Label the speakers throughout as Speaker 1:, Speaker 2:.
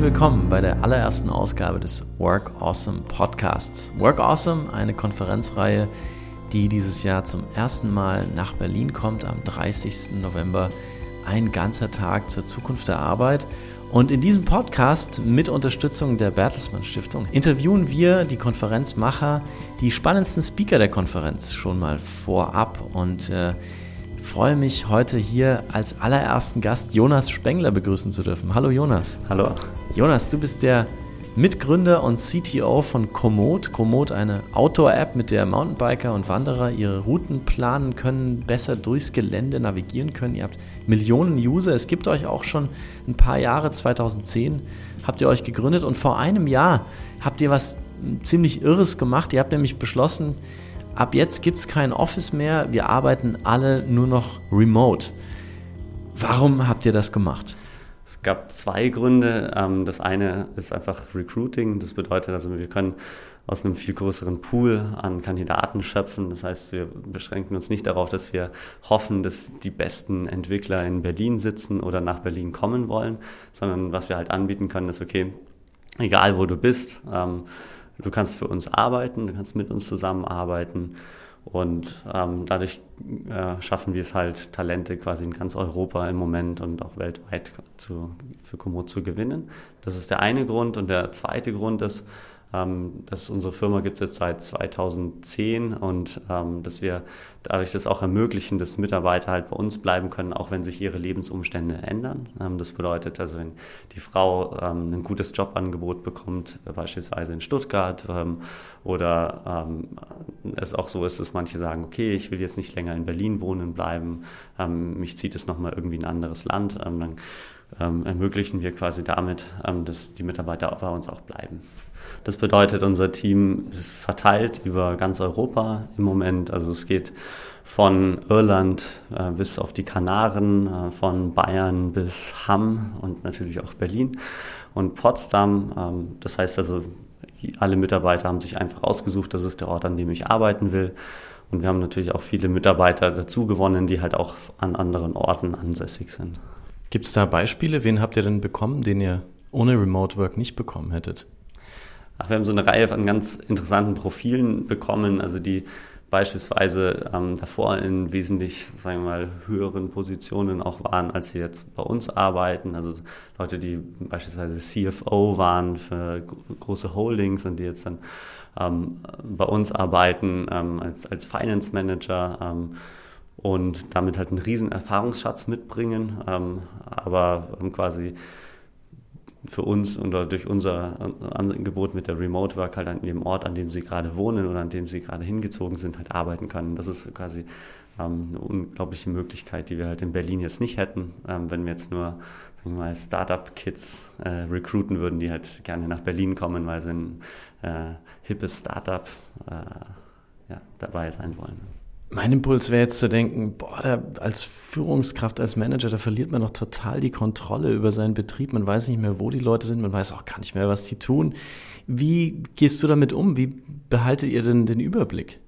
Speaker 1: Willkommen bei der allerersten Ausgabe des Work Awesome Podcasts. Work Awesome, eine Konferenzreihe, die dieses Jahr zum ersten Mal nach Berlin kommt, am 30. November. Ein ganzer Tag zur Zukunft der Arbeit. Und in diesem Podcast mit Unterstützung der Bertelsmann Stiftung interviewen wir die Konferenzmacher, die spannendsten Speaker der Konferenz schon mal vorab und äh, freue mich heute hier als allerersten Gast Jonas Spengler begrüßen zu dürfen. Hallo Jonas.
Speaker 2: Hallo.
Speaker 1: Jonas, du bist der Mitgründer und CTO von Komoot. Komoot, eine Outdoor-App, mit der Mountainbiker und Wanderer ihre Routen planen können, besser durchs Gelände navigieren können. Ihr habt Millionen User. Es gibt euch auch schon ein paar Jahre, 2010 habt ihr euch gegründet und vor einem Jahr habt ihr was ziemlich Irres gemacht. Ihr habt nämlich beschlossen, ab jetzt gibt es kein Office mehr, wir arbeiten alle nur noch remote. Warum habt ihr das gemacht?
Speaker 2: Es gab zwei Gründe. Ähm, das eine ist einfach Recruiting. Das bedeutet also, wir können aus einem viel größeren Pool an Kandidaten schöpfen. Das heißt, wir beschränken uns nicht darauf, dass wir hoffen, dass die besten Entwickler in Berlin sitzen oder nach Berlin kommen wollen, sondern was wir halt anbieten können, ist, okay, egal wo du bist, ähm, du kannst für uns arbeiten, du kannst mit uns zusammenarbeiten und ähm, dadurch äh, schaffen wir es halt, Talente quasi in ganz Europa im Moment und auch weltweit zu, für Komoot zu gewinnen. Das ist der eine Grund. Und der zweite Grund ist, ähm, dass unsere Firma gibt es jetzt seit 2010 und ähm, dass wir dadurch das auch ermöglichen, dass Mitarbeiter halt bei uns bleiben können, auch wenn sich ihre Lebensumstände ändern. Ähm, das bedeutet also, wenn die Frau ähm, ein gutes Jobangebot bekommt, beispielsweise in Stuttgart, ähm, oder ähm, es auch so ist, dass manche sagen, okay, ich will jetzt nicht länger in Berlin wohnen bleiben, mich zieht es nochmal irgendwie in ein anderes Land, dann ermöglichen wir quasi damit, dass die Mitarbeiter bei uns auch bleiben. Das bedeutet, unser Team ist verteilt über ganz Europa im Moment. Also es geht von Irland äh, bis auf die Kanaren, äh, von Bayern bis Hamm und natürlich auch Berlin und Potsdam. Ähm, das heißt also, alle Mitarbeiter haben sich einfach ausgesucht, das ist der Ort, an dem ich arbeiten will. Und wir haben natürlich auch viele Mitarbeiter dazu gewonnen, die halt auch an anderen Orten ansässig sind.
Speaker 1: Gibt es da Beispiele? Wen habt ihr denn bekommen, den ihr ohne Remote Work nicht bekommen hättet?
Speaker 2: Ach, wir haben so eine Reihe von ganz interessanten Profilen bekommen, also die beispielsweise ähm, davor in wesentlich, sagen wir mal, höheren Positionen auch waren, als sie jetzt bei uns arbeiten. Also Leute, die beispielsweise CFO waren für große Holdings und die jetzt dann ähm, bei uns arbeiten ähm, als, als Finance Manager ähm, und damit halt einen riesen Erfahrungsschatz mitbringen, ähm, aber quasi für uns oder durch unser Angebot mit der Remote Work halt an dem Ort, an dem sie gerade wohnen oder an dem sie gerade hingezogen sind, halt arbeiten können. Das ist quasi ähm, eine unglaubliche Möglichkeit, die wir halt in Berlin jetzt nicht hätten, ähm, wenn wir jetzt nur sagen wir mal, Startup-Kids äh, recruiten würden, die halt gerne nach Berlin kommen, weil sie ein äh, hippes Startup äh, ja, dabei sein wollen.
Speaker 1: Mein Impuls wäre jetzt zu denken, boah, da, als Führungskraft, als Manager, da verliert man doch total die Kontrolle über seinen Betrieb. Man weiß nicht mehr, wo die Leute sind, man weiß auch gar nicht mehr, was sie tun. Wie gehst du damit um? Wie behaltet ihr denn den Überblick?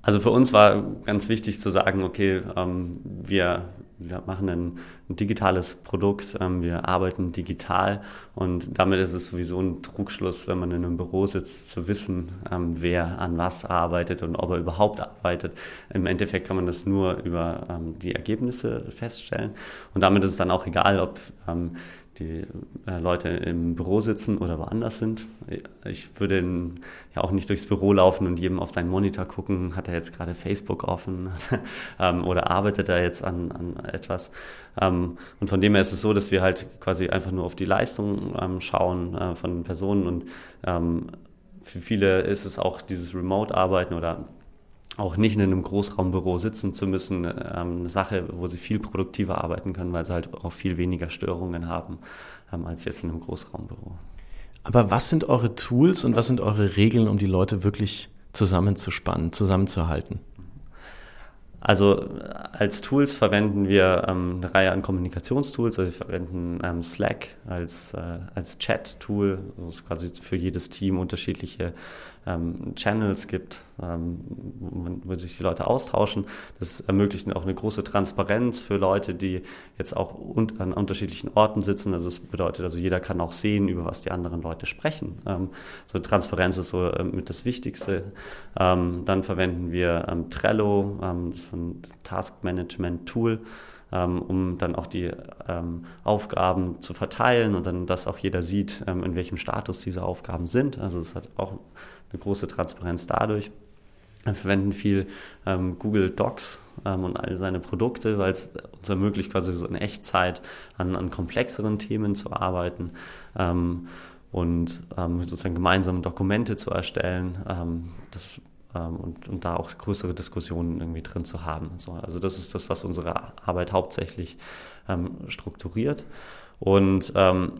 Speaker 2: Also für uns war ganz wichtig zu sagen, okay, ähm, wir, wir machen ein, ein digitales Produkt, ähm, wir arbeiten digital und damit ist es sowieso ein Trugschluss, wenn man in einem Büro sitzt, zu wissen, ähm, wer an was arbeitet und ob er überhaupt arbeitet. Im Endeffekt kann man das nur über ähm, die Ergebnisse feststellen und damit ist es dann auch egal, ob die äh, Leute im Büro sitzen oder woanders sind. Ich würde ja auch nicht durchs Büro laufen und jedem auf seinen Monitor gucken, hat er jetzt gerade Facebook offen oder arbeitet er jetzt an, an etwas. Und von dem her ist es so, dass wir halt quasi einfach nur auf die Leistung ähm, schauen äh, von den Personen und ähm, für viele ist es auch dieses Remote-Arbeiten oder auch nicht in einem Großraumbüro sitzen zu müssen, ähm, eine Sache, wo sie viel produktiver arbeiten können, weil sie halt auch viel weniger Störungen haben als jetzt in einem Großraumbüro.
Speaker 1: Aber was sind eure Tools und was sind eure Regeln, um die Leute wirklich zusammenzuspannen, zusammenzuhalten?
Speaker 2: Also als Tools verwenden wir ähm, eine Reihe an Kommunikationstools. Also wir verwenden ähm, Slack als, äh, als Chat-Tool, wo es quasi für jedes Team unterschiedliche ähm, Channels gibt, ähm, wo, wo, sich die Leute austauschen. Das ermöglicht auch eine große Transparenz für Leute, die jetzt auch un an unterschiedlichen Orten sitzen. Also das bedeutet, also jeder kann auch sehen, über was die anderen Leute sprechen. Ähm, so Transparenz ist so äh, mit das Wichtigste. Ähm, dann verwenden wir Trello, das ist ein Task-Management-Tool ähm, um dann auch die ähm, Aufgaben zu verteilen und dann, dass auch jeder sieht, ähm, in welchem Status diese Aufgaben sind. Also es hat auch eine große Transparenz dadurch. Wir verwenden viel ähm, Google Docs ähm, und all seine Produkte, weil es uns ermöglicht, quasi so in Echtzeit an, an komplexeren Themen zu arbeiten ähm, und ähm, sozusagen gemeinsame Dokumente zu erstellen. Ähm, das und, und da auch größere Diskussionen irgendwie drin zu haben. So, also das ist das, was unsere Arbeit hauptsächlich ähm, strukturiert. Und ähm,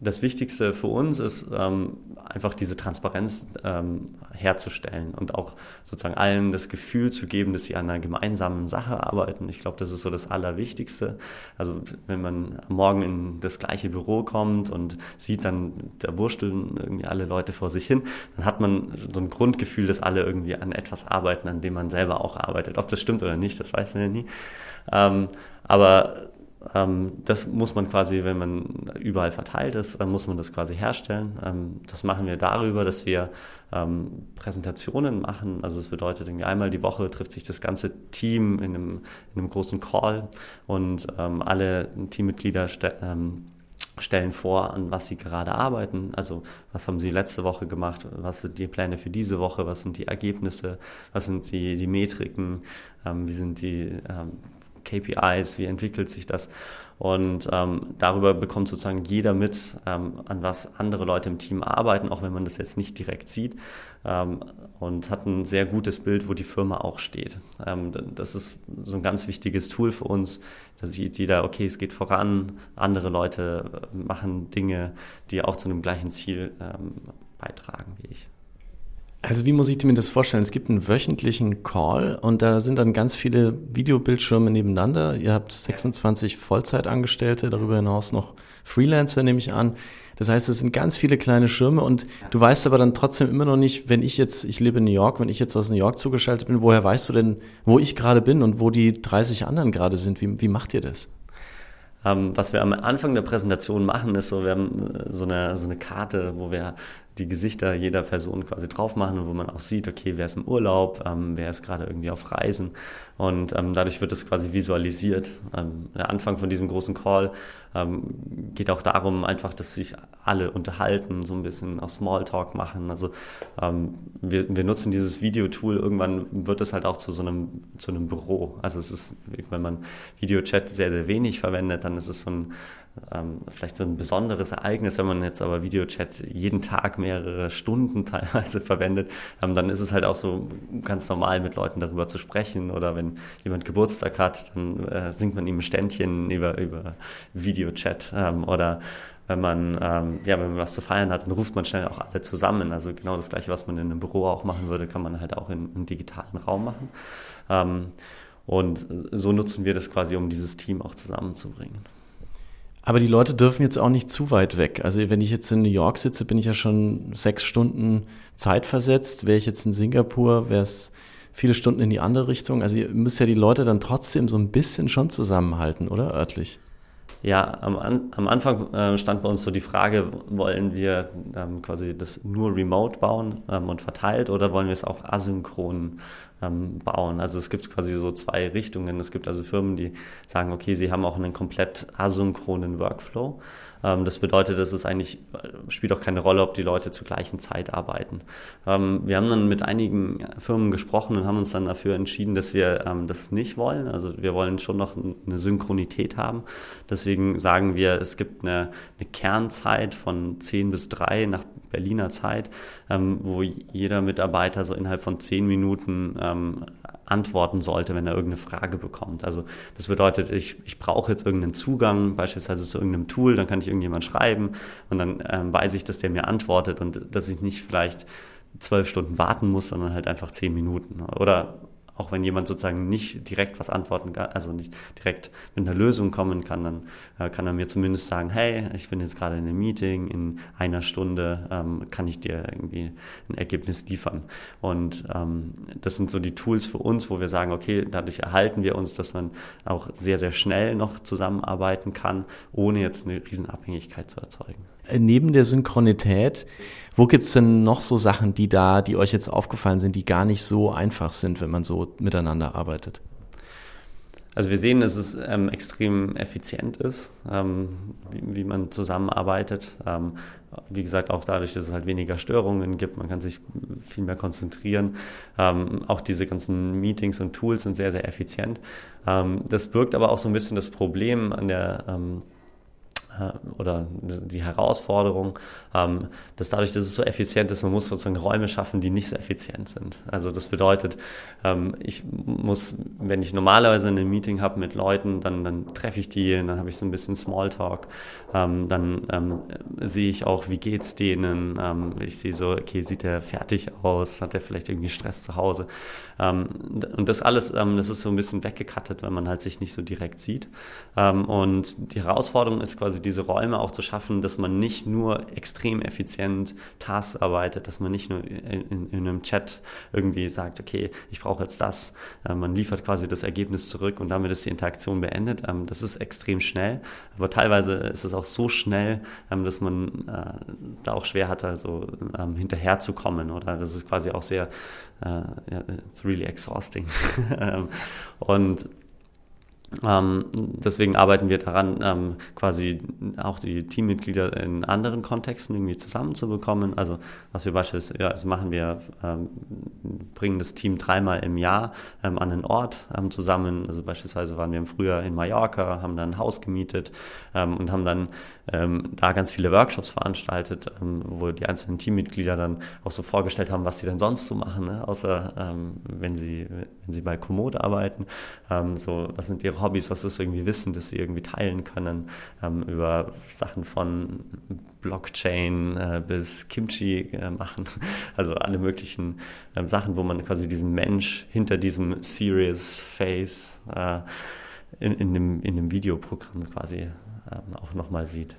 Speaker 2: das Wichtigste für uns ist ähm, einfach diese Transparenz ähm, herzustellen und auch sozusagen allen das Gefühl zu geben, dass sie an einer gemeinsamen Sache arbeiten. Ich glaube, das ist so das Allerwichtigste. Also wenn man Morgen in das gleiche Büro kommt und sieht dann, da wursteln irgendwie alle Leute vor sich hin, dann hat man so ein Grundgefühl, dass alle irgendwie an etwas arbeiten, an dem man selber auch arbeitet. Ob das stimmt oder nicht, das weiß man ja nie. Ähm, aber das muss man quasi, wenn man überall verteilt ist, dann muss man das quasi herstellen. Ähm, das machen wir darüber, dass wir ähm, Präsentationen machen. Also das bedeutet, irgendwie einmal die Woche trifft sich das ganze Team in einem, in einem großen Call und alle Teammitglieder stellen vor, an was sie gerade arbeiten. Also was haben sie letzte Woche gemacht, was sind die Pläne für diese Woche, was sind die Ergebnisse, was sind die, die Metriken, wie sind die KPIs, wie entwickelt sich das. Und ähm, darüber bekommt sozusagen jeder mit, ähm, an was andere Leute im Team arbeiten, auch wenn man das jetzt nicht direkt sieht. Ähm, und hat ein sehr gutes Bild, wo die Firma auch steht. Ähm, das ist so ein ganz wichtiges Tool für uns. Da sieht jeder, okay, es geht voran, andere Leute äh, machen Dinge, die auch zu einem gleichen Ziel ähm, beitragen wie ich.
Speaker 1: Also wie muss ich mir das vorstellen? Es gibt einen wöchentlichen Call und da sind dann ganz viele Videobildschirme nebeneinander. Ihr habt 26 Vollzeitangestellte, darüber hinaus noch Freelancer, nehme ich an. Das heißt, es sind ganz viele kleine Schirme und du weißt aber dann trotzdem immer noch nicht, wenn ich jetzt, ich lebe in New York, wenn ich jetzt aus New York zugeschaltet bin, woher weißt du denn, wo ich gerade bin und wo die 30 anderen gerade sind? Wie, wie macht ihr das?
Speaker 2: Ähm, was wir am Anfang der Präsentation machen, ist so, wir haben äh, so eine, so eine Karte, wo wir die Gesichter jeder Person quasi drauf machen, wo man auch sieht, okay, wer ist im Urlaub, ähm, wer ist gerade irgendwie auf Reisen. Und ähm, dadurch wird es quasi visualisiert. Ähm, der Anfang von diesem großen Call ähm, geht auch darum, einfach, dass sich alle unterhalten, so ein bisschen auch Smalltalk machen. Also ähm, wir, wir nutzen dieses Videotool, irgendwann wird es halt auch zu so einem, zu einem Büro. Also es ist, wenn man Videochat sehr, sehr wenig verwendet, dann ist es so ein ähm, vielleicht so ein besonderes Ereignis, wenn man jetzt aber Videochat jeden Tag mehrere Stunden teilweise verwendet, ähm, dann ist es halt auch so ganz normal, mit Leuten darüber zu sprechen. Oder wenn jemand Geburtstag hat, dann äh, singt man ihm ein Ständchen über, über Videochat. Ähm, oder wenn man, ähm, ja, wenn man was zu feiern hat, dann ruft man schnell auch alle zusammen. Also genau das Gleiche, was man in einem Büro auch machen würde, kann man halt auch in, im digitalen Raum machen. Ähm, und so nutzen wir das quasi, um dieses Team auch zusammenzubringen.
Speaker 1: Aber die Leute dürfen jetzt auch nicht zu weit weg. Also wenn ich jetzt in New York sitze, bin ich ja schon sechs Stunden Zeit versetzt. Wäre ich jetzt in Singapur, wäre es viele Stunden in die andere Richtung. Also ihr müsst ja die Leute dann trotzdem so ein bisschen schon zusammenhalten, oder örtlich?
Speaker 2: Ja, am, am Anfang äh, stand bei uns so die Frage, wollen wir ähm, quasi das nur remote bauen ähm, und verteilt oder wollen wir es auch asynchron ähm, bauen. Also es gibt quasi so zwei Richtungen. Es gibt also Firmen, die sagen, okay, sie haben auch einen komplett asynchronen Workflow. Ähm, das bedeutet, dass es eigentlich äh, spielt auch keine Rolle, ob die Leute zur gleichen Zeit arbeiten. Ähm, wir haben dann mit einigen Firmen gesprochen und haben uns dann dafür entschieden, dass wir ähm, das nicht wollen. Also wir wollen schon noch eine Synchronität haben. Deswegen sagen wir, es gibt eine, eine Kernzeit von 10 bis 3 nach Berliner Zeit, ähm, wo jeder Mitarbeiter so innerhalb von zehn Minuten ähm, antworten sollte, wenn er irgendeine Frage bekommt. Also das bedeutet, ich, ich brauche jetzt irgendeinen Zugang, beispielsweise zu irgendeinem Tool, dann kann ich irgendjemand schreiben und dann ähm, weiß ich, dass der mir antwortet und dass ich nicht vielleicht zwölf Stunden warten muss, sondern halt einfach zehn Minuten. Oder auch wenn jemand sozusagen nicht direkt was antworten kann, also nicht direkt mit einer Lösung kommen kann, dann äh, kann er mir zumindest sagen, hey, ich bin jetzt gerade in einem Meeting, in einer Stunde ähm, kann ich dir irgendwie ein Ergebnis liefern. Und ähm, das sind so die Tools für uns, wo wir sagen, okay, dadurch erhalten wir uns, dass man auch sehr, sehr schnell noch zusammenarbeiten kann, ohne jetzt eine Riesenabhängigkeit zu erzeugen.
Speaker 1: Äh, neben der Synchronität, wo gibt es denn noch so Sachen, die da, die euch jetzt aufgefallen sind, die gar nicht so einfach sind, wenn man so miteinander arbeitet?
Speaker 2: Also wir sehen, dass es ähm, extrem effizient ist, ähm, wie, wie, man zusammenarbeitet. Ähm, wie gesagt, auch dadurch, dass es halt weniger Störungen gibt, man kann sich viel mehr konzentrieren. Ähm, auch diese ganzen Meetings und Tools sind sehr, sehr effizient. Ähm, das birgt aber auch so ein bisschen das Problem an der ähm, äh, oder die Herausforderung, ähm, dass dadurch, dass es so effizient ist, man muss sozusagen Räume schaffen, die nicht so effizient sind. Also das bedeutet, ähm, ich muss, wenn ich normalerweise ein Meeting habe mit Leuten, dann, dann treffe ich die, dann habe ich so ein bisschen Smalltalk, ähm, dann sehe ich auch, wie geht's denen, ich sehe so, okay, sieht der fertig aus, hat er vielleicht irgendwie Stress zu Hause und das alles, das ist so ein bisschen weggekattet, wenn man halt sich nicht so direkt sieht und die Herausforderung ist quasi die diese Räume auch zu schaffen, dass man nicht nur extrem effizient Tasks arbeitet, dass man nicht nur in, in, in einem Chat irgendwie sagt, okay, ich brauche jetzt das. Äh, man liefert quasi das Ergebnis zurück und damit ist die Interaktion beendet. Ähm, das ist extrem schnell, aber teilweise ist es auch so schnell, ähm, dass man äh, da auch schwer hat, also ähm, hinterherzukommen oder das ist quasi auch sehr, äh, it's really exhausting. und ähm, deswegen arbeiten wir daran, ähm, quasi auch die Teammitglieder in anderen Kontexten irgendwie zusammenzubekommen. Also was wir beispielsweise ja, also machen wir, ähm, bringen das Team dreimal im Jahr ähm, an einen Ort ähm, zusammen. Also beispielsweise waren wir im Frühjahr in Mallorca, haben dann ein Haus gemietet ähm, und haben dann da ganz viele Workshops veranstaltet, wo die einzelnen Teammitglieder dann auch so vorgestellt haben, was sie denn sonst so machen, ne? außer wenn sie wenn sie bei Komoot arbeiten. so was sind ihre Hobbys, was ist irgendwie Wissen, das sie irgendwie teilen können, ähm, über Sachen von Blockchain äh, bis Kimchi äh, machen, also alle möglichen ähm, Sachen, wo man quasi diesen Mensch hinter diesem Serious Face äh, in, in, dem, in dem Videoprogramm quasi ähm, auch nochmal sieht.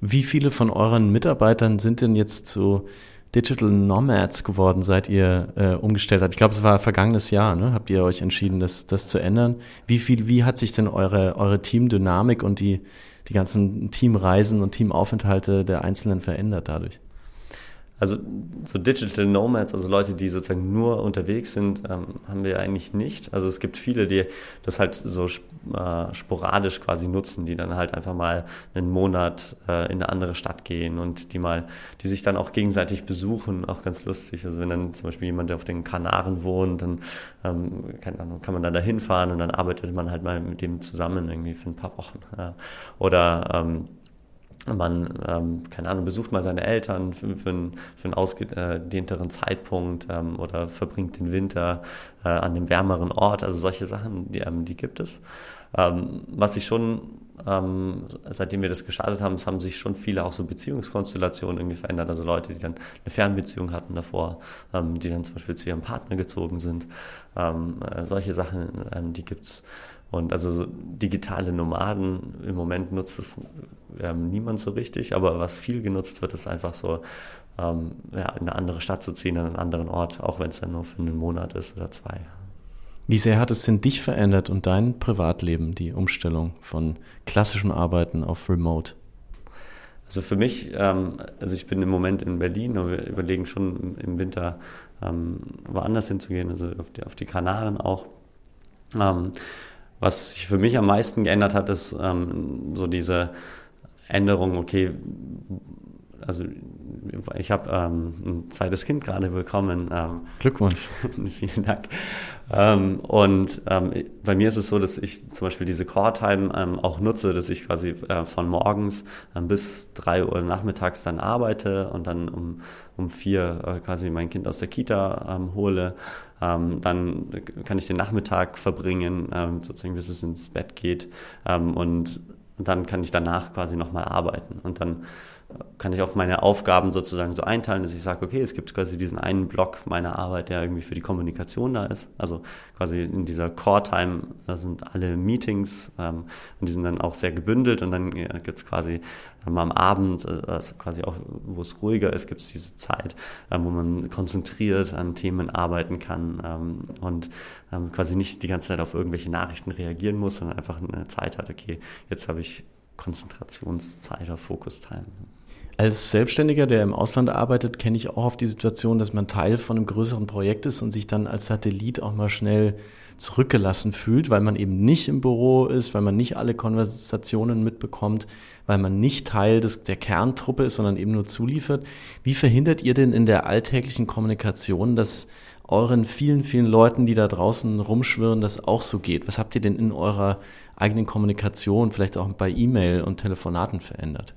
Speaker 1: Wie viele von euren Mitarbeitern sind denn jetzt so Digital Nomads geworden, seit ihr äh, umgestellt habt? Ich glaube, es war vergangenes Jahr, ne? Habt ihr euch entschieden, das, das zu ändern? Wie viel, wie hat sich denn eure, eure Teamdynamik und die, die ganzen Teamreisen und Teamaufenthalte der Einzelnen verändert dadurch?
Speaker 2: Also so Digital Nomads, also Leute, die sozusagen nur unterwegs sind, ähm, haben wir eigentlich nicht. Also es gibt viele, die das halt so äh, sporadisch quasi nutzen, die dann halt einfach mal einen Monat äh, in eine andere Stadt gehen und die mal, die sich dann auch gegenseitig besuchen, auch ganz lustig. Also wenn dann zum Beispiel jemand, der auf den Kanaren wohnt, dann ähm, keine Ahnung, kann man dann da hinfahren und dann arbeitet man halt mal mit dem zusammen irgendwie für ein paar Wochen. Ja. Oder ähm, man, ähm, keine Ahnung, besucht mal seine Eltern für, für, einen, für einen ausgedehnteren Zeitpunkt ähm, oder verbringt den Winter äh, an einem wärmeren Ort. Also solche Sachen, die, ähm, die gibt es. Ähm, was sich schon, ähm, seitdem wir das gestartet haben, es haben sich schon viele auch so Beziehungskonstellationen irgendwie verändert. Also Leute, die dann eine Fernbeziehung hatten davor, ähm, die dann zum Beispiel zu ihrem Partner gezogen sind. Äh, solche Sachen, die gibt es. Und also so digitale Nomaden, im Moment nutzt es ähm, niemand so richtig, aber was viel genutzt wird, ist einfach so, ähm, ja, in eine andere Stadt zu ziehen, an einen anderen Ort, auch wenn es dann nur für einen Monat ist oder zwei.
Speaker 1: Wie sehr hat es denn dich verändert und dein Privatleben, die Umstellung von klassischem Arbeiten auf Remote?
Speaker 2: Also für mich, ähm, also ich bin im Moment in Berlin und wir überlegen schon im Winter ähm, woanders hinzugehen, also auf die, auf die Kanaren auch. Ähm, was sich für mich am meisten geändert hat, ist ähm, so diese Änderung, okay, also ich habe ähm, ein zweites Kind gerade bekommen. Ähm,
Speaker 1: Glückwunsch.
Speaker 2: vielen Dank. Ähm, und ähm, bei mir ist es so, dass ich zum Beispiel diese Core-Time ähm, auch nutze, dass ich quasi äh, von morgens ähm, bis drei Uhr nachmittags dann arbeite und dann um, um vier äh, quasi mein Kind aus der Kita hole ähm, dann kann ich den Nachmittag verbringen, ähm, sozusagen bis es ins Bett geht. Ähm, und dann kann ich danach quasi nochmal arbeiten. Und dann kann ich auch meine Aufgaben sozusagen so einteilen, dass ich sage, okay, es gibt quasi diesen einen Block meiner Arbeit, der irgendwie für die Kommunikation da ist. Also quasi in dieser Core-Time, sind alle Meetings ähm, und die sind dann auch sehr gebündelt und dann ja, gibt es quasi ähm, am Abend, äh, also quasi auch, wo es ruhiger ist, gibt es diese Zeit, ähm, wo man konzentriert an Themen arbeiten kann ähm, und ähm, quasi nicht die ganze Zeit auf irgendwelche Nachrichten reagieren muss, sondern einfach eine Zeit hat, okay, jetzt habe ich Konzentrationszeit oder Focus-Time.
Speaker 1: Als Selbstständiger, der im Ausland arbeitet, kenne ich auch auf die Situation, dass man Teil von einem größeren Projekt ist und sich dann als Satellit auch mal schnell zurückgelassen fühlt, weil man eben nicht im Büro ist, weil man nicht alle Konversationen mitbekommt, weil man nicht Teil des, der Kerntruppe ist, sondern eben nur zuliefert. Wie verhindert ihr denn in der alltäglichen Kommunikation, dass euren vielen, vielen Leuten, die da draußen rumschwirren, das auch so geht? Was habt ihr denn in eurer eigenen Kommunikation, vielleicht auch bei E-Mail und Telefonaten verändert?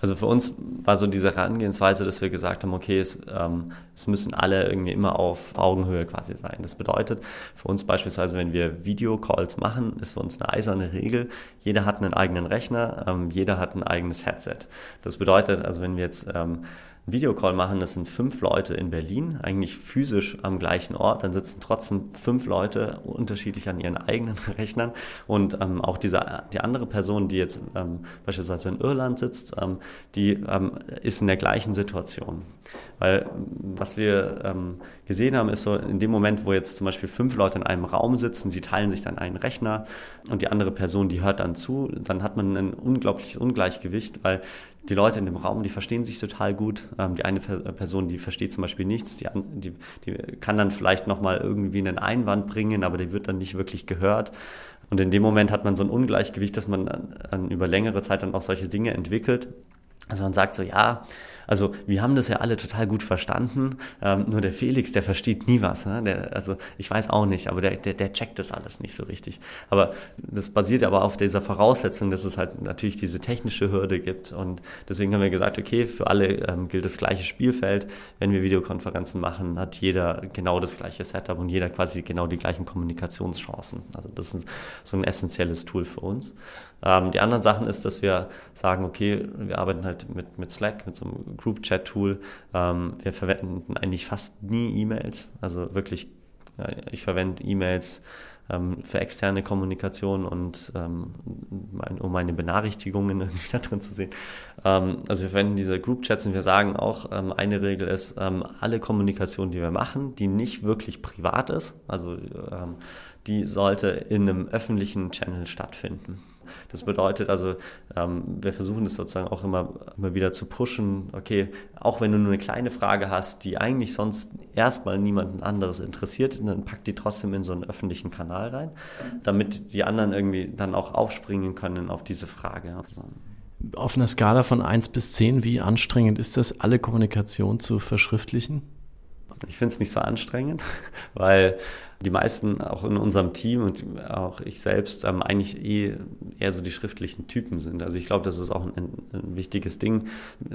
Speaker 2: Also für uns war so diese Herangehensweise, dass wir gesagt haben, okay, es, ähm, es müssen alle irgendwie immer auf Augenhöhe quasi sein. Das bedeutet für uns beispielsweise, wenn wir Videocalls machen, ist für uns eine eiserne Regel. Jeder hat einen eigenen Rechner, ähm, jeder hat ein eigenes Headset. Das bedeutet, also wenn wir jetzt ähm, Videocall machen, das sind fünf Leute in Berlin, eigentlich physisch am gleichen Ort, dann sitzen trotzdem fünf Leute unterschiedlich an ihren eigenen Rechnern und ähm, auch diese, die andere Person, die jetzt ähm, beispielsweise in Irland sitzt, ähm, die ähm, ist in der gleichen Situation. Weil was wir ähm, gesehen haben, ist so in dem Moment, wo jetzt zum Beispiel fünf Leute in einem Raum sitzen, sie teilen sich dann einen Rechner und die andere Person, die hört dann zu, dann hat man ein unglaubliches Ungleichgewicht, weil die Leute in dem Raum, die verstehen sich total gut. Ähm, die eine Person, die versteht zum Beispiel nichts, die, die, die kann dann vielleicht nochmal irgendwie einen Einwand bringen, aber die wird dann nicht wirklich gehört. Und in dem Moment hat man so ein Ungleichgewicht, dass man dann über längere Zeit dann auch solche Dinge entwickelt. Also man sagt so, ja, also wir haben das ja alle total gut verstanden, ähm, nur der Felix, der versteht nie was. Ne? Der, also ich weiß auch nicht, aber der, der, der checkt das alles nicht so richtig. Aber das basiert aber auf dieser Voraussetzung, dass es halt natürlich diese technische Hürde gibt. Und deswegen haben wir gesagt, okay, für alle ähm, gilt das gleiche Spielfeld. Wenn wir Videokonferenzen machen, hat jeder genau das gleiche Setup und jeder quasi genau die gleichen Kommunikationschancen. Also das ist so ein essentielles Tool für uns. Ähm, die anderen Sachen ist, dass wir sagen, okay, wir arbeiten halt mit, mit Slack, mit so einem Group-Chat-Tool. Ähm, wir verwenden eigentlich fast nie E-Mails. Also wirklich, ja, ich verwende E-Mails ähm, für externe Kommunikation und ähm, mein, um meine Benachrichtigungen irgendwie da drin zu sehen. Ähm, also wir verwenden diese Group-Chats und wir sagen auch, ähm, eine Regel ist, alle Kommunikation, die wir machen, die nicht wirklich privat ist, also die sollte in einem öffentlichen Channel stattfinden. Das bedeutet also, ähm, wir versuchen das sozusagen auch immer, immer wieder zu pushen. Okay, auch wenn du nur eine kleine Frage hast, die eigentlich sonst erstmal niemanden anderes interessiert, dann pack die trotzdem in so einen öffentlichen Kanal rein, damit die anderen irgendwie dann auch aufspringen können auf diese Frage.
Speaker 1: Auf einer Skala von 1 bis 10, wie anstrengend ist das, alle Kommunikation zu verschriftlichen?
Speaker 2: Ich finde es nicht so anstrengend, weil die meisten auch in unserem Team und auch ich selbst ähm, eigentlich eh eher so die schriftlichen Typen sind. Also ich glaube, das ist auch ein, ein wichtiges Ding.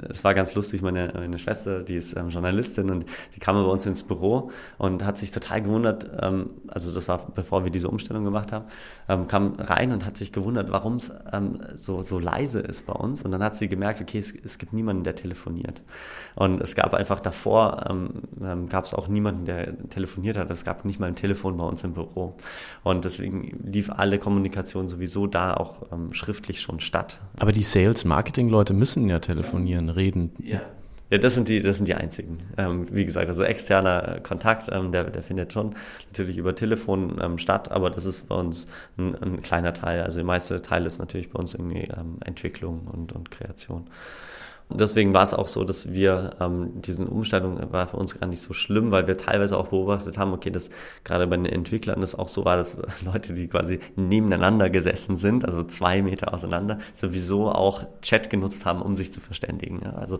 Speaker 2: Es war ganz lustig, meine, meine Schwester, die ist ähm, Journalistin und die kam bei uns ins Büro und hat sich total gewundert, ähm, also das war bevor wir diese Umstellung gemacht haben, ähm, kam rein und hat sich gewundert, warum es ähm, so, so leise ist bei uns. Und dann hat sie gemerkt, okay, es, es gibt niemanden, der telefoniert. Und es gab einfach davor, ähm, gab es auch niemanden, der telefoniert hat. Es gab nicht mal ein Telefon Telefon bei uns im Büro. Und deswegen lief alle Kommunikation sowieso da auch ähm, schriftlich schon statt.
Speaker 1: Aber die Sales-Marketing-Leute müssen ja telefonieren, reden.
Speaker 2: Ja. Ja, das sind die, das sind die einzigen. Ähm, wie gesagt, also externer Kontakt, ähm, der, der findet schon natürlich über Telefon ähm, statt, aber das ist bei uns ein, ein, kleiner Teil. Also der meiste Teil ist natürlich bei uns irgendwie ähm, Entwicklung und, und Kreation. Deswegen war es auch so, dass wir ähm, diesen Umstellung war für uns gar nicht so schlimm, weil wir teilweise auch beobachtet haben, okay, dass gerade bei den Entwicklern das auch so war, dass Leute, die quasi nebeneinander gesessen sind, also zwei Meter auseinander, sowieso auch Chat genutzt haben, um sich zu verständigen. Ja? Also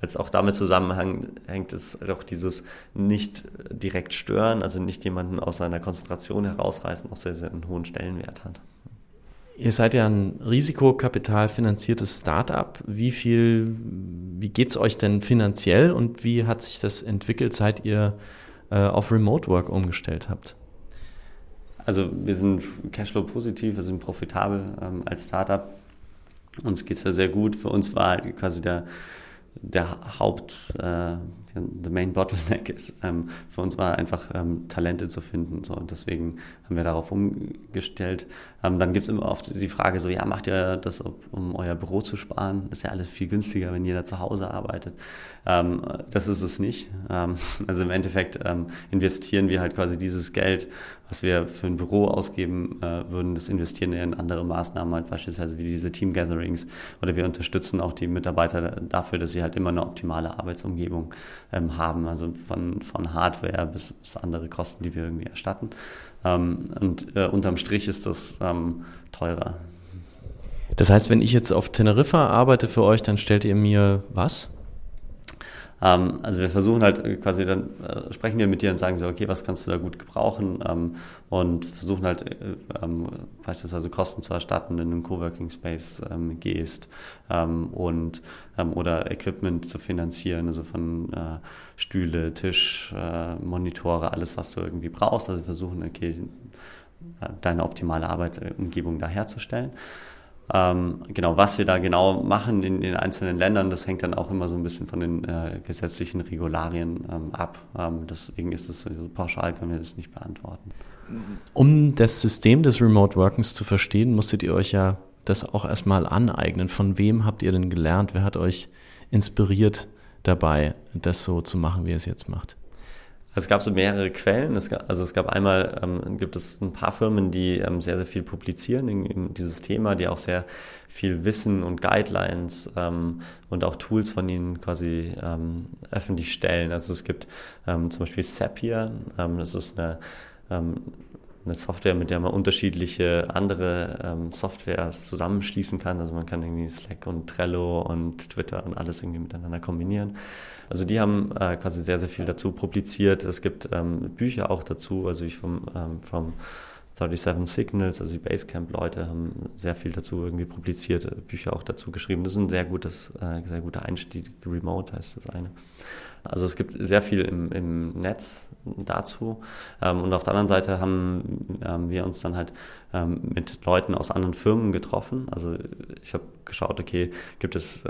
Speaker 2: es auch damit zusammenhängt, ist auch dieses nicht direkt stören, also nicht jemanden aus seiner Konzentration herausreißen, auch sehr, sehr einen hohen Stellenwert hat.
Speaker 1: Ihr seid ja ein risikokapitalfinanziertes Startup. Wie viel, wie geht es euch denn finanziell und wie hat sich das entwickelt, seit ihr äh, auf Remote Work umgestellt habt?
Speaker 2: Also wir sind Cashflow positiv, wir sind profitabel ähm, als Startup. uns geht es ja sehr gut. Für uns war quasi der, der Haupt, äh, the main bottleneck ist, ähm, für uns war einfach ähm, Talente zu finden. So, und deswegen haben wir darauf umgestellt. Ähm, dann gibt es immer oft die Frage so, ja, macht ihr das, um euer Büro zu sparen? Ist ja alles viel günstiger, wenn jeder zu Hause arbeitet. Ähm, das ist es nicht. Ähm, also im Endeffekt ähm, investieren wir halt quasi dieses Geld, was wir für ein Büro ausgeben äh, würden, das investieren wir in andere Maßnahmen, halt beispielsweise wie diese Team-Gatherings oder wir unterstützen auch die Mitarbeiter dafür, dass sie halt immer eine optimale Arbeitsumgebung ähm, haben, also von, von Hardware bis, bis andere Kosten, die wir irgendwie erstatten. Ähm, und äh, unterm Strich ist das ähm, teurer.
Speaker 1: Das heißt, wenn ich jetzt auf Teneriffa arbeite für euch, dann stellt ihr mir was?
Speaker 2: Ähm, also wir versuchen halt äh, quasi dann, äh, sprechen wir mit dir und sagen so, okay, was kannst du da gut gebrauchen ähm, und versuchen halt äh, ähm, beispielsweise Kosten zu erstatten, wenn du in einen Coworking Space ähm, gehst ähm, und ähm, oder Equipment zu finanzieren, also von äh, Stühle, Tisch, äh, Monitore, alles, was du irgendwie brauchst. Also versuchen, okay, deine optimale Arbeitsumgebung da herzustellen. Ähm, genau, was wir da genau machen in den einzelnen Ländern, das hängt dann auch immer so ein bisschen von den äh, gesetzlichen Regularien ähm, ab. Ähm, deswegen ist es so pauschal, können wir das nicht beantworten.
Speaker 1: Um das System des Remote Workings zu verstehen, musstet ihr euch ja das auch erstmal aneignen. Von wem habt ihr denn gelernt? Wer hat euch inspiriert dabei, das so zu machen, wie ihr es jetzt macht?
Speaker 2: Es gab so mehrere Quellen. Es gab, also es gab einmal, ähm, gibt es ein paar Firmen, die ähm, sehr, sehr viel publizieren in, in, dieses Thema, die auch sehr viel Wissen und Guidelines ähm, und auch Tools von ihnen quasi ähm, öffentlich stellen. Also es gibt ähm, zum Beispiel Zapier, ähm, das ist eine eine Software, mit der man unterschiedliche andere ähm, Softwares zusammenschließen kann. Also man kann irgendwie Slack und Trello und Twitter und alles irgendwie miteinander kombinieren. Also die haben äh, quasi sehr, sehr viel dazu publiziert. Es gibt ähm, Bücher auch dazu, also ich vom, ähm, vom 37 Signals, also die Basecamp-Leute haben sehr viel dazu irgendwie publiziert, Bücher auch dazu geschrieben. Das ist ein sehr gutes, äh, sehr guter Einstieg. Remote heißt das eine. Also es gibt sehr viel im, im Netz dazu. Ähm, und auf der anderen Seite haben ähm, wir uns dann halt ähm, mit Leuten aus anderen Firmen getroffen. Also ich habe geschaut, okay, gibt es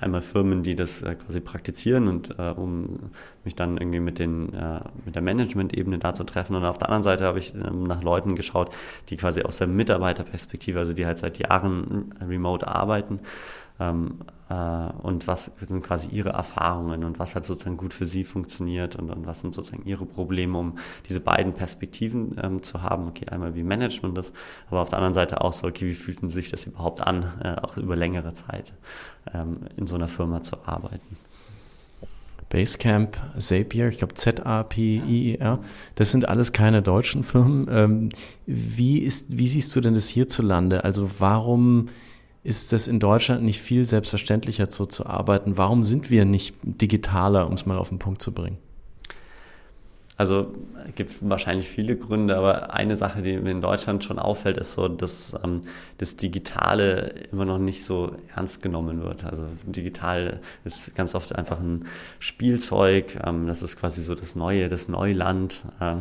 Speaker 2: einmal Firmen, die das äh, quasi praktizieren und äh, um mich dann irgendwie mit, den, äh, mit der Management-Ebene da zu treffen. Und auf der anderen Seite habe ich nach Leuten geschaut, die quasi aus der Mitarbeiterperspektive, also die halt seit Jahren remote arbeiten, und was sind quasi ihre Erfahrungen und was hat sozusagen gut für sie funktioniert und, und was sind sozusagen ihre Probleme, um diese beiden Perspektiven ähm, zu haben. Okay, einmal wie managt man das, aber auf der anderen Seite auch so, okay, wie fühlten sich das überhaupt an, äh, auch über längere Zeit ähm, in so einer Firma zu arbeiten.
Speaker 1: Basecamp, Zapier, ich glaube Z-A-P-I-E-R, das sind alles keine deutschen Firmen. Ähm, wie, ist, wie siehst du denn das hierzulande? Also warum ist es in Deutschland nicht viel selbstverständlicher so zu arbeiten? Warum sind wir nicht digitaler, um es mal auf den Punkt zu bringen?
Speaker 2: Also es gibt wahrscheinlich viele Gründe, aber eine Sache, die mir in Deutschland schon auffällt, ist so, dass ähm, das Digitale immer noch nicht so ernst genommen wird. Also digital ist ganz oft einfach ein Spielzeug, ähm, das ist quasi so das Neue, das Neuland. Ähm,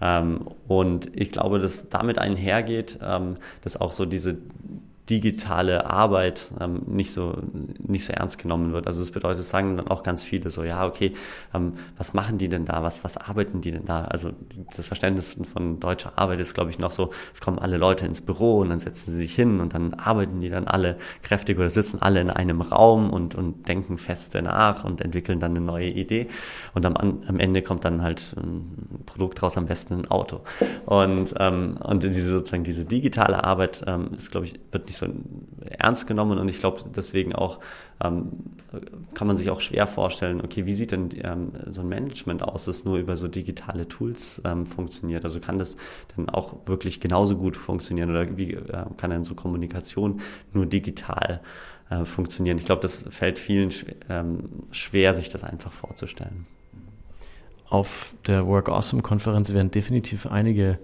Speaker 2: ähm und ich glaube, dass damit einhergeht, ähm, dass auch so diese digitale Arbeit ähm, nicht, so, nicht so ernst genommen wird. Also das bedeutet, sagen dann auch ganz viele so, ja, okay, ähm, was machen die denn da? Was, was arbeiten die denn da? Also das Verständnis von, von deutscher Arbeit ist, glaube ich, noch so, es kommen alle Leute ins Büro und dann setzen sie sich hin und dann arbeiten die dann alle kräftig oder sitzen alle in einem Raum und, und denken feste nach und entwickeln dann eine neue Idee. Und am, am Ende kommt dann halt ein Produkt raus, am besten ein Auto. Und, ähm, und diese sozusagen diese digitale Arbeit ähm, ist, glaube ich, wird nicht so ernst genommen und ich glaube deswegen auch ähm, kann man sich auch schwer vorstellen, okay, wie sieht denn ähm, so ein Management aus, das nur über so digitale Tools ähm, funktioniert? Also kann das dann auch wirklich genauso gut funktionieren oder wie äh, kann denn so Kommunikation nur digital äh, funktionieren? Ich glaube, das fällt vielen ähm, schwer, sich das einfach vorzustellen.
Speaker 1: Auf der Work Awesome Konferenz werden definitiv einige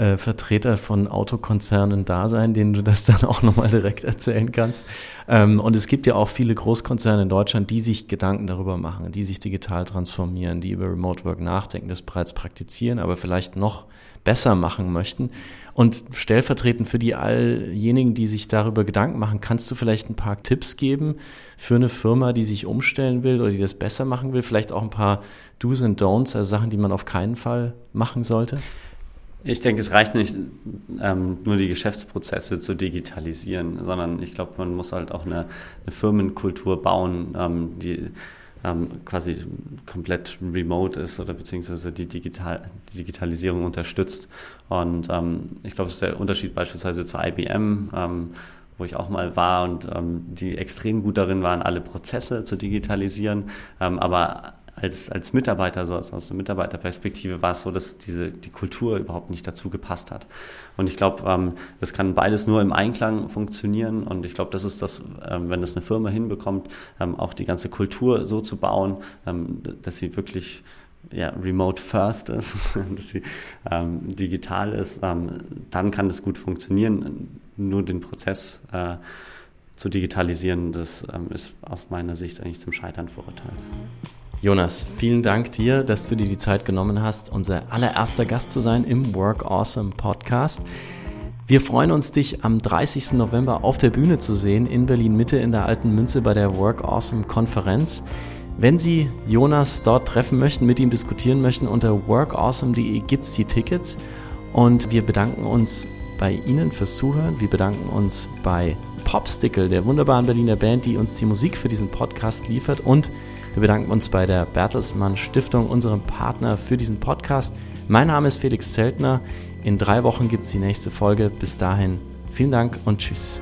Speaker 1: äh, Vertreter von Autokonzernen da sein, denen du das dann auch nochmal direkt erzählen kannst. Ähm, und es gibt ja auch viele Großkonzerne in Deutschland, die sich Gedanken darüber machen, die sich digital transformieren, die über Remote Work nachdenken, das bereits praktizieren, aber vielleicht noch besser machen möchten. Und stellvertretend für die alljenigen, die sich darüber Gedanken machen, kannst du vielleicht ein paar Tipps geben für eine Firma, die sich umstellen will oder die das besser machen will? Vielleicht auch ein paar Do's and Don'ts, also Sachen, die man auf keinen Fall machen sollte?
Speaker 2: Ich denke, es reicht nicht, ähm, nur die Geschäftsprozesse zu digitalisieren, sondern ich glaube, man muss halt auch eine, eine Firmenkultur bauen, ähm, die ähm, quasi komplett remote ist oder beziehungsweise die, Digital die Digitalisierung unterstützt. Und ähm, ich glaube, das ist der Unterschied beispielsweise zu IBM ähm, wo ich auch mal war und ähm, die extrem gut darin waren, alle Prozesse zu digitalisieren, ähm, aber als, als Mitarbeiter, so aus, aus der Mitarbeiterperspektive, war es so, dass diese, die Kultur überhaupt nicht dazu gepasst hat. Und ich glaube, ähm, das kann beides nur im Einklang funktionieren. Und ich glaube, das ist das, ähm, wenn das eine Firma hinbekommt, ähm, auch die ganze Kultur so zu bauen, ähm, dass sie wirklich ja, remote first ist, dass sie ähm, digital ist, ähm, dann kann das gut funktionieren. Nur den Prozess äh, zu digitalisieren, das ist aus meiner Sicht eigentlich zum Scheitern verurteilt.
Speaker 1: Jonas, vielen Dank dir, dass du dir die Zeit genommen hast, unser allererster Gast zu sein im Work Awesome Podcast. Wir freuen uns, dich am 30. November auf der Bühne zu sehen in Berlin Mitte in der Alten Münze bei der Work Awesome Konferenz. Wenn Sie Jonas dort treffen möchten, mit ihm diskutieren möchten, unter workawesome.de gibt es die Tickets. Und wir bedanken uns bei Ihnen fürs Zuhören. Wir bedanken uns bei Popstickle, der wunderbaren Berliner Band, die uns die Musik für diesen Podcast liefert. Und wir bedanken uns bei der Bertelsmann Stiftung, unserem Partner für diesen Podcast. Mein Name ist Felix Zeltner. In drei Wochen gibt es die nächste Folge. Bis dahin, vielen Dank und tschüss.